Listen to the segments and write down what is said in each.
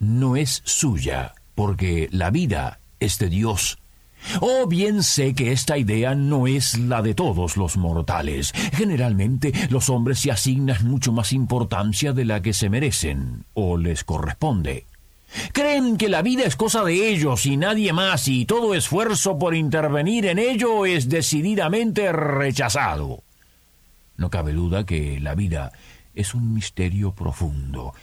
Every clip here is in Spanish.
no es suya, porque la vida es de Dios. Oh, bien sé que esta idea no es la de todos los mortales. Generalmente los hombres se asignan mucho más importancia de la que se merecen o les corresponde. Creen que la vida es cosa de ellos y nadie más y todo esfuerzo por intervenir en ello es decididamente rechazado. No cabe duda que la vida es un misterio profundo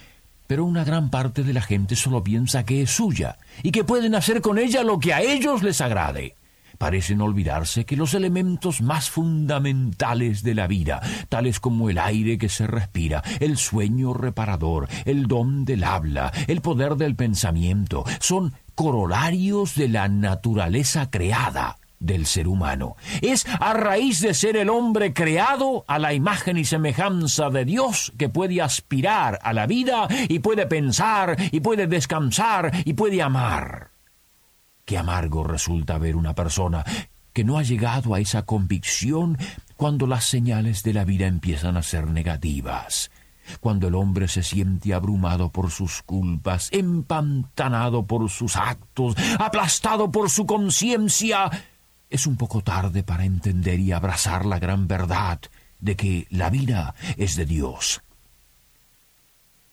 pero una gran parte de la gente solo piensa que es suya y que pueden hacer con ella lo que a ellos les agrade. Parecen olvidarse que los elementos más fundamentales de la vida, tales como el aire que se respira, el sueño reparador, el don del habla, el poder del pensamiento, son corolarios de la naturaleza creada del ser humano. Es a raíz de ser el hombre creado a la imagen y semejanza de Dios que puede aspirar a la vida y puede pensar y puede descansar y puede amar. Qué amargo resulta ver una persona que no ha llegado a esa convicción cuando las señales de la vida empiezan a ser negativas cuando el hombre se siente abrumado por sus culpas, empantanado por sus actos, aplastado por su conciencia, es un poco tarde para entender y abrazar la gran verdad de que la vida es de Dios.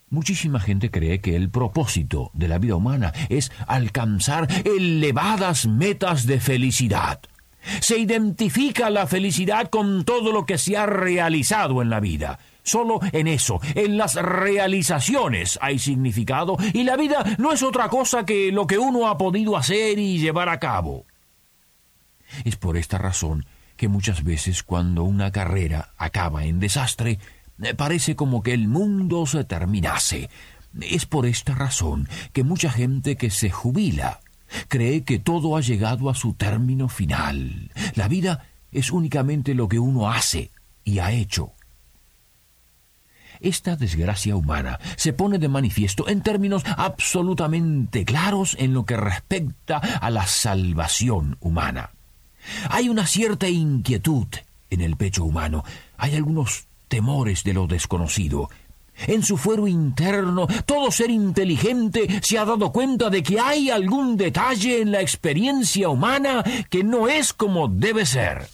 Muchísima gente cree que el propósito de la vida humana es alcanzar elevadas metas de felicidad. Se identifica la felicidad con todo lo que se ha realizado en la vida. Solo en eso, en las realizaciones hay significado y la vida no es otra cosa que lo que uno ha podido hacer y llevar a cabo. Es por esta razón que muchas veces cuando una carrera acaba en desastre, eh, parece como que el mundo se terminase. Es por esta razón que mucha gente que se jubila cree que todo ha llegado a su término final. La vida es únicamente lo que uno hace y ha hecho. Esta desgracia humana se pone de manifiesto en términos absolutamente claros en lo que respecta a la salvación humana. Hay una cierta inquietud en el pecho humano, hay algunos temores de lo desconocido. En su fuero interno, todo ser inteligente se ha dado cuenta de que hay algún detalle en la experiencia humana que no es como debe ser.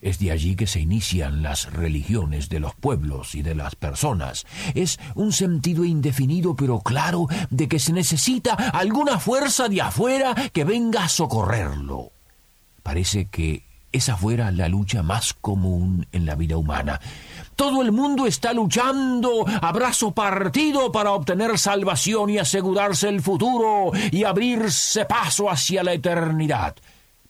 Es de allí que se inician las religiones de los pueblos y de las personas. Es un sentido indefinido pero claro de que se necesita alguna fuerza de afuera que venga a socorrerlo. Parece que esa fuera la lucha más común en la vida humana. Todo el mundo está luchando a brazo partido para obtener salvación y asegurarse el futuro y abrirse paso hacia la eternidad.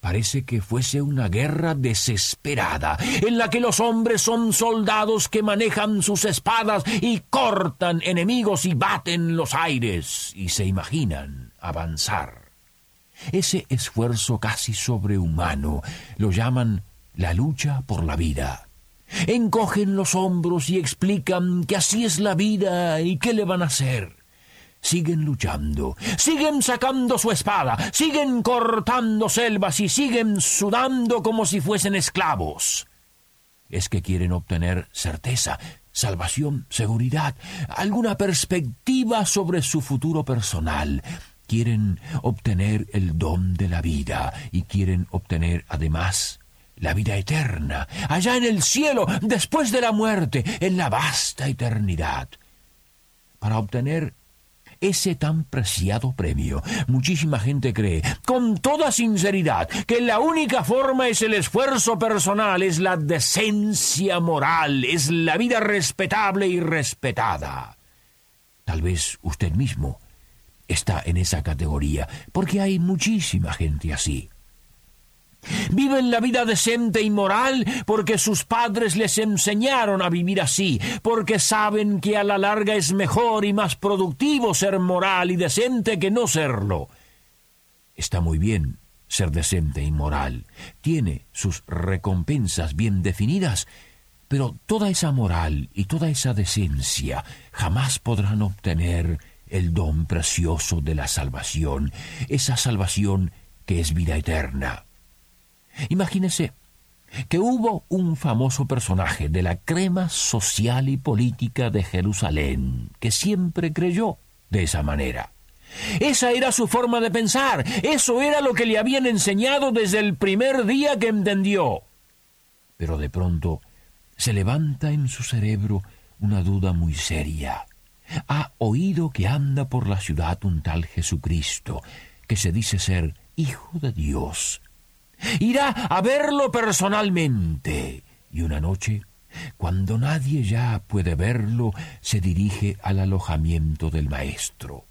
Parece que fuese una guerra desesperada, en la que los hombres son soldados que manejan sus espadas y cortan enemigos y baten los aires y se imaginan avanzar. Ese esfuerzo casi sobrehumano lo llaman la lucha por la vida. Encogen los hombros y explican que así es la vida y qué le van a hacer. Siguen luchando, siguen sacando su espada, siguen cortando selvas y siguen sudando como si fuesen esclavos. Es que quieren obtener certeza, salvación, seguridad, alguna perspectiva sobre su futuro personal, quieren obtener el don de la vida y quieren obtener además la vida eterna, allá en el cielo, después de la muerte, en la vasta eternidad. Para obtener ese tan preciado premio. Muchísima gente cree, con toda sinceridad, que la única forma es el esfuerzo personal, es la decencia moral, es la vida respetable y respetada. Tal vez usted mismo está en esa categoría, porque hay muchísima gente así. Viven la vida decente y moral porque sus padres les enseñaron a vivir así, porque saben que a la larga es mejor y más productivo ser moral y decente que no serlo. Está muy bien ser decente y moral, tiene sus recompensas bien definidas, pero toda esa moral y toda esa decencia jamás podrán obtener el don precioso de la salvación, esa salvación que es vida eterna. Imagínese que hubo un famoso personaje de la crema social y política de Jerusalén que siempre creyó de esa manera. Esa era su forma de pensar, eso era lo que le habían enseñado desde el primer día que entendió. Pero de pronto se levanta en su cerebro una duda muy seria. Ha oído que anda por la ciudad un tal Jesucristo, que se dice ser Hijo de Dios. Irá a verlo personalmente. Y una noche, cuando nadie ya puede verlo, se dirige al alojamiento del maestro.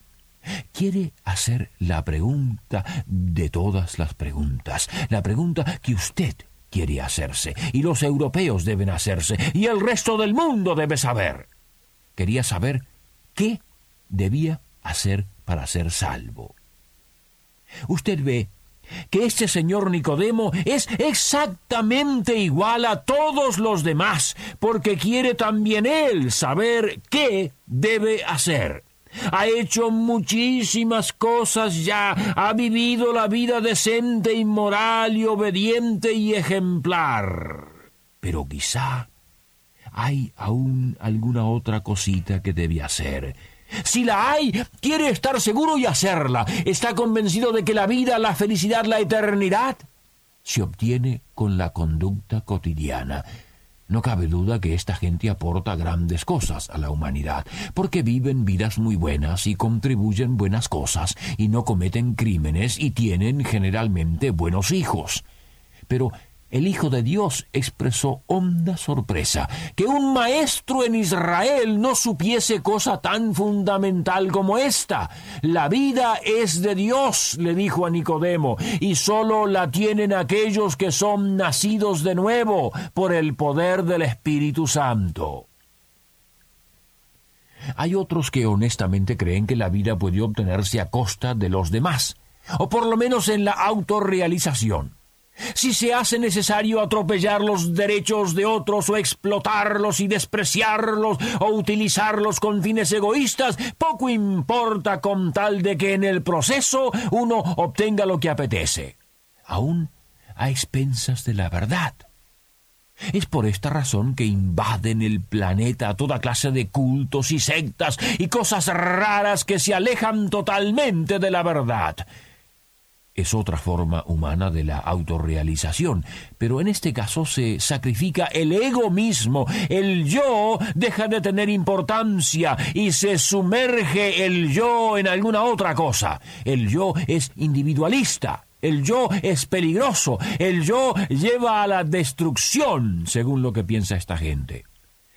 Quiere hacer la pregunta de todas las preguntas, la pregunta que usted quiere hacerse, y los europeos deben hacerse, y el resto del mundo debe saber. Quería saber qué debía hacer para ser salvo. Usted ve que este señor Nicodemo es exactamente igual a todos los demás, porque quiere también él saber qué debe hacer. Ha hecho muchísimas cosas ya, ha vivido la vida decente y moral y obediente y ejemplar. Pero quizá hay aún alguna otra cosita que debe hacer. Si la hay, quiere estar seguro y hacerla. Está convencido de que la vida, la felicidad, la eternidad se obtiene con la conducta cotidiana. No cabe duda que esta gente aporta grandes cosas a la humanidad, porque viven vidas muy buenas y contribuyen buenas cosas, y no cometen crímenes y tienen generalmente buenos hijos. Pero el Hijo de Dios expresó honda sorpresa que un maestro en Israel no supiese cosa tan fundamental como esta. La vida es de Dios, le dijo a Nicodemo, y sólo la tienen aquellos que son nacidos de nuevo por el poder del Espíritu Santo. Hay otros que honestamente creen que la vida puede obtenerse a costa de los demás, o por lo menos en la autorrealización. Si se hace necesario atropellar los derechos de otros o explotarlos y despreciarlos o utilizarlos con fines egoístas, poco importa con tal de que en el proceso uno obtenga lo que apetece, aún a expensas de la verdad. Es por esta razón que invaden el planeta toda clase de cultos y sectas y cosas raras que se alejan totalmente de la verdad es otra forma humana de la autorrealización, pero en este caso se sacrifica el ego mismo, el yo deja de tener importancia y se sumerge el yo en alguna otra cosa. El yo es individualista, el yo es peligroso, el yo lleva a la destrucción, según lo que piensa esta gente.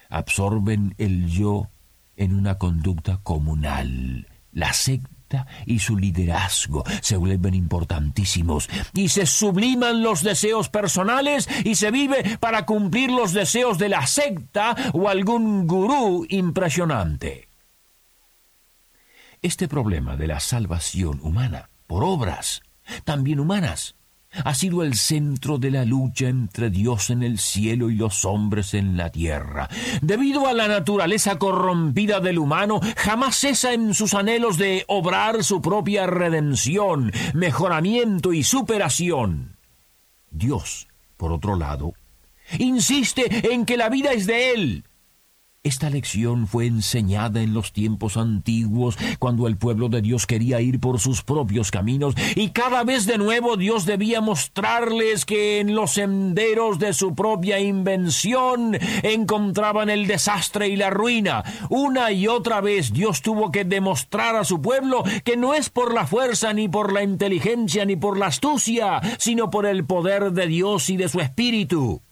Absorben el yo en una conducta comunal. La secta y su liderazgo se vuelven importantísimos y se subliman los deseos personales y se vive para cumplir los deseos de la secta o algún gurú impresionante. Este problema de la salvación humana por obras, también humanas, ha sido el centro de la lucha entre Dios en el cielo y los hombres en la tierra. Debido a la naturaleza corrompida del humano, jamás cesa en sus anhelos de obrar su propia redención, mejoramiento y superación. Dios, por otro lado, insiste en que la vida es de Él, esta lección fue enseñada en los tiempos antiguos, cuando el pueblo de Dios quería ir por sus propios caminos, y cada vez de nuevo Dios debía mostrarles que en los senderos de su propia invención encontraban el desastre y la ruina. Una y otra vez Dios tuvo que demostrar a su pueblo que no es por la fuerza, ni por la inteligencia, ni por la astucia, sino por el poder de Dios y de su espíritu.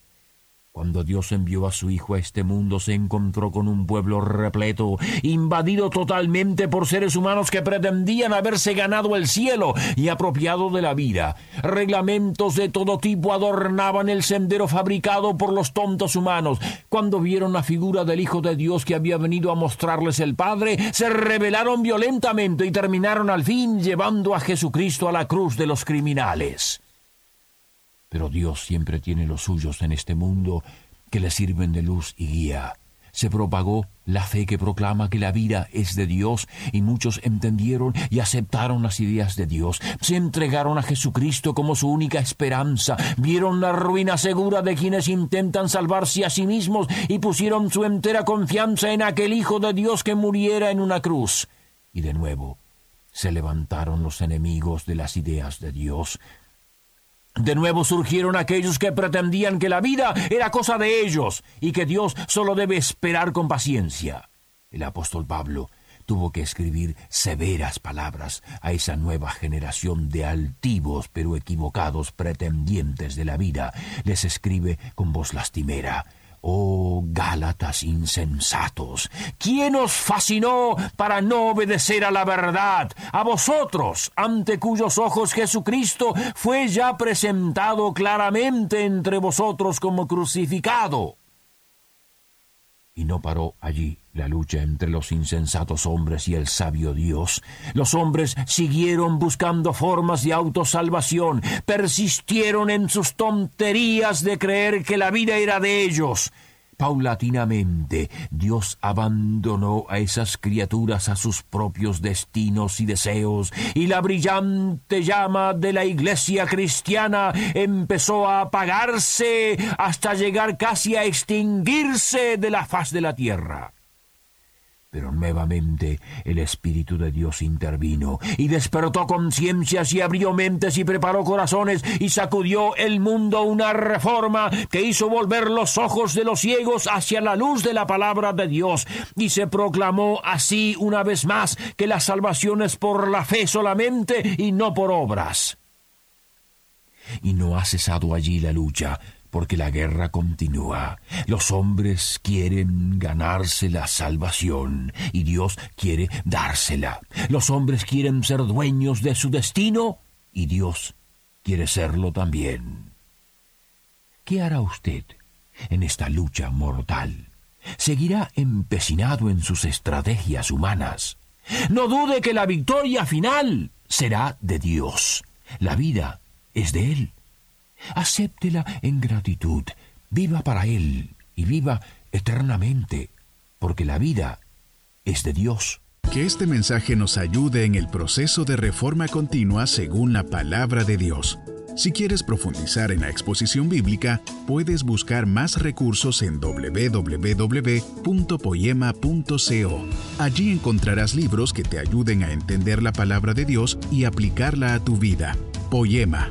Cuando Dios envió a su Hijo a este mundo, se encontró con un pueblo repleto, invadido totalmente por seres humanos que pretendían haberse ganado el cielo y apropiado de la vida. Reglamentos de todo tipo adornaban el sendero fabricado por los tontos humanos. Cuando vieron la figura del Hijo de Dios que había venido a mostrarles el Padre, se rebelaron violentamente y terminaron al fin llevando a Jesucristo a la cruz de los criminales. Pero Dios siempre tiene los suyos en este mundo que le sirven de luz y guía. Se propagó la fe que proclama que la vida es de Dios y muchos entendieron y aceptaron las ideas de Dios. Se entregaron a Jesucristo como su única esperanza. Vieron la ruina segura de quienes intentan salvarse a sí mismos y pusieron su entera confianza en aquel Hijo de Dios que muriera en una cruz. Y de nuevo se levantaron los enemigos de las ideas de Dios de nuevo surgieron aquellos que pretendían que la vida era cosa de ellos y que Dios solo debe esperar con paciencia. El apóstol Pablo tuvo que escribir severas palabras a esa nueva generación de altivos pero equivocados pretendientes de la vida. Les escribe con voz lastimera. Oh Gálatas insensatos, ¿quién os fascinó para no obedecer a la verdad? A vosotros, ante cuyos ojos Jesucristo fue ya presentado claramente entre vosotros como crucificado. Y no paró allí la lucha entre los insensatos hombres y el sabio Dios. Los hombres siguieron buscando formas de autosalvación, persistieron en sus tonterías de creer que la vida era de ellos. Paulatinamente Dios abandonó a esas criaturas a sus propios destinos y deseos, y la brillante llama de la iglesia cristiana empezó a apagarse hasta llegar casi a extinguirse de la faz de la tierra. Pero nuevamente el Espíritu de Dios intervino y despertó conciencias y abrió mentes y preparó corazones y sacudió el mundo una reforma que hizo volver los ojos de los ciegos hacia la luz de la palabra de Dios y se proclamó así una vez más que la salvación es por la fe solamente y no por obras. Y no ha cesado allí la lucha porque la guerra continúa. Los hombres quieren ganarse la salvación y Dios quiere dársela. Los hombres quieren ser dueños de su destino y Dios quiere serlo también. ¿Qué hará usted en esta lucha mortal? ¿Seguirá empecinado en sus estrategias humanas? No dude que la victoria final será de Dios. La vida es de Él. Acéptela en gratitud, viva para Él y viva eternamente, porque la vida es de Dios. Que este mensaje nos ayude en el proceso de reforma continua según la palabra de Dios. Si quieres profundizar en la exposición bíblica, puedes buscar más recursos en www.poema.co. Allí encontrarás libros que te ayuden a entender la palabra de Dios y aplicarla a tu vida. Poema,